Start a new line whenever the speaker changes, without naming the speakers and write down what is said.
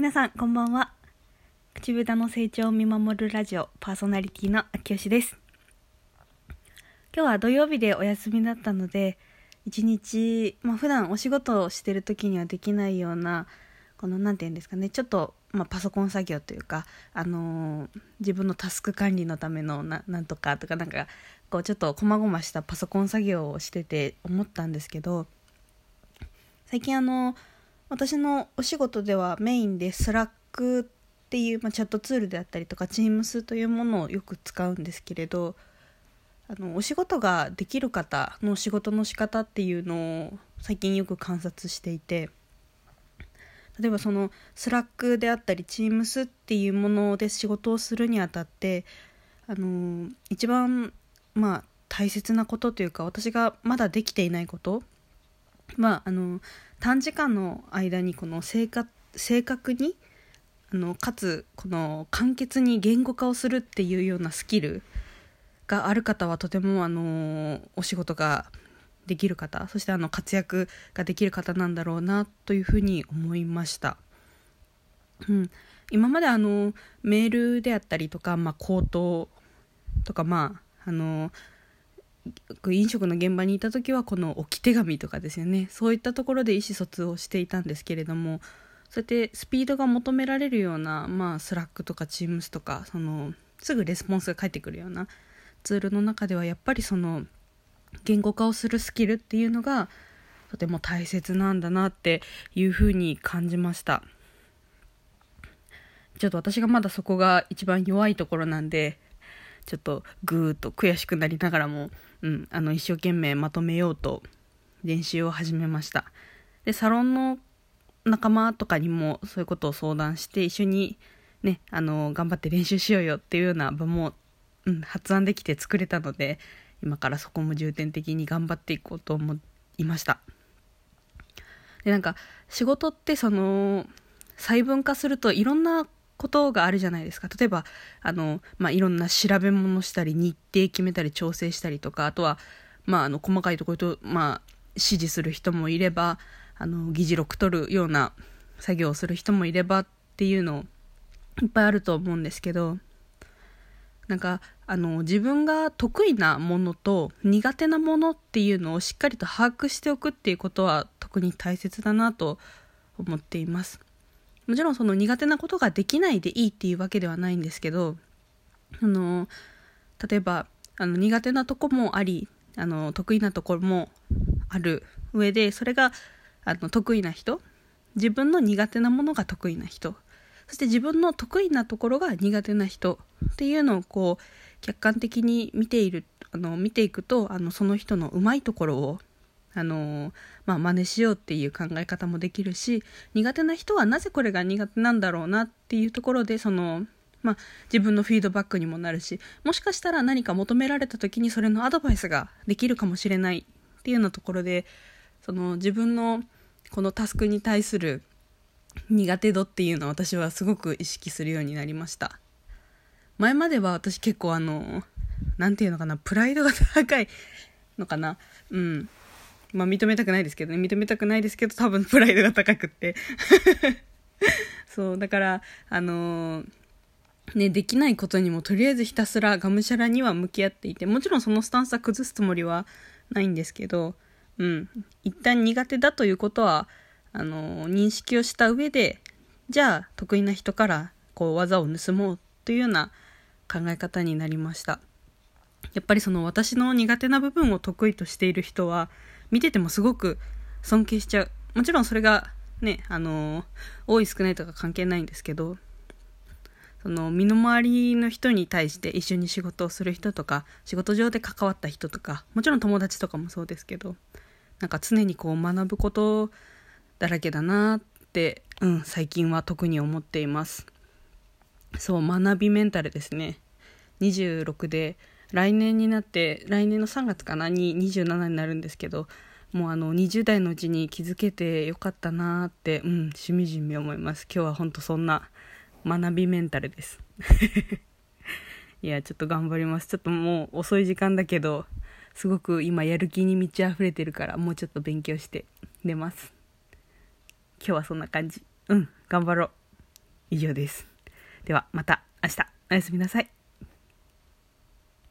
皆さんこんばんは。口豚の成長を見守るラジオパーソナリティの秋吉です。今日は土曜日でお休みだったので一日、まあ、普段お仕事をしてる時にはできないようなこの何て言うんですかねちょっと、まあ、パソコン作業というか、あのー、自分のタスク管理のためのななんとかとかなんかこうちょっと細々したパソコン作業をしてて思ったんですけど最近あの私のお仕事ではメインで Slack っていう、まあ、チャットツールであったりとか Teams というものをよく使うんですけれどあのお仕事ができる方の仕事の仕方っていうのを最近よく観察していて例えばその Slack であったり Teams っていうもので仕事をするにあたってあの一番まあ大切なことというか私がまだできていないことまああの短時間の間にこの正確にあのかつこの簡潔に言語化をするっていうようなスキルがある方はとてもあのお仕事ができる方そしてあの活躍ができる方なんだろうなというふうに思いました。うん、今まであのメールであったりとか、まあ、口頭とかまああの飲食の現場にいた時はこの置き手紙とかですよね。そういったところで意思疎通をしていたんですけれどもそうやってスピードが求められるような、まあ、 Slack とか Teams とかそのすぐレスポンスが返ってくるようなツールの中ではやっぱりその言語化をするスキルっていうのがとても大切なんだなっていうふうに感じました。ちょっと私がまだそこが一番弱いところなんでちょっとぐーっと悔しくなりながらも、うん、あの一生懸命まとめようと練習を始めました。でサロンの仲間とかにもそういうことを相談して一緒にねあの頑張って練習しようよっていうような場も、うん、発案できて作れたので今からそこも重点的に頑張っていこうと思いました。でなんか仕事ってその細分化するといろんなことがあるじゃないですか例えばあの、まあ、いろんな調べ物したり日程決めたり調整したりとかあとは、まあ、あの細かいところと、まあ、指示する人もいればあの議事録取るような作業をする人もいればっていうのいっぱいあると思うんですけどなんかあの自分が得意なものと苦手なものっていうのをしっかりと把握しておくっていうことは特に大切だなと思っています。もちろんその苦手なことができないでいいっていうわけではないんですけどあの例えばあの苦手なとこもありあの得意なところもある上でそれがあの得意な人自分の苦手なものが得意な人そして自分の得意なところが苦手な人っていうのをこう客観的に見ているあの見ていくとあのその人のうまいところをあのまあ、真似しようっていう考え方もできるし苦手な人はなぜこれが苦手なんだろうなっていうところでその、まあ、自分のフィードバックにもなるしもしかしたら何か求められた時にそれのアドバイスができるかもしれないっていうようなところでその自分のこのタスクに対する苦手度っていうのは私はすごく意識するようになりました。前までは私結構あの何て言うのかなプライドが高いのかなうん。まあ認めたくないですけどね、認めたくないですけど、多分プライドが高くって。そう、だから、あのー、ね、できないことにもとりあえずひたすらがむしゃらには向き合っていて、もちろんそのスタンスは崩すつもりはないんですけど、うん、一旦苦手だということは、あの、認識をした上で、じゃあ得意な人からこう技を盗もうというような考え方になりました。やっぱりその私の苦手な部分を得意としている人は見ててもすごく尊敬しちゃう。もちろんそれがねあの多い少ないとか関係ないんですけどその身の回りの人に対して一緒に仕事をする人とか仕事上で関わった人とかもちろん友達とかもそうですけどなんか常にこう学ぶことだらけだなって、うん、最近は特に思っています。そう学びメンタルですね。26で来年になって来年の3月かな？に27になるんですけどもうあの20代のうちに気づけてよかったなって、うん、しみじみ思います。今日は本当そんな学びメンタルです。いやちょっと頑張ります。ちょっともう遅い時間だけどすごく今やる気に満ち溢れてるからもうちょっと勉強して寝ます。今日はそんな感じ。うん頑張ろう。以上です。ではまた明日。おやすみなさい。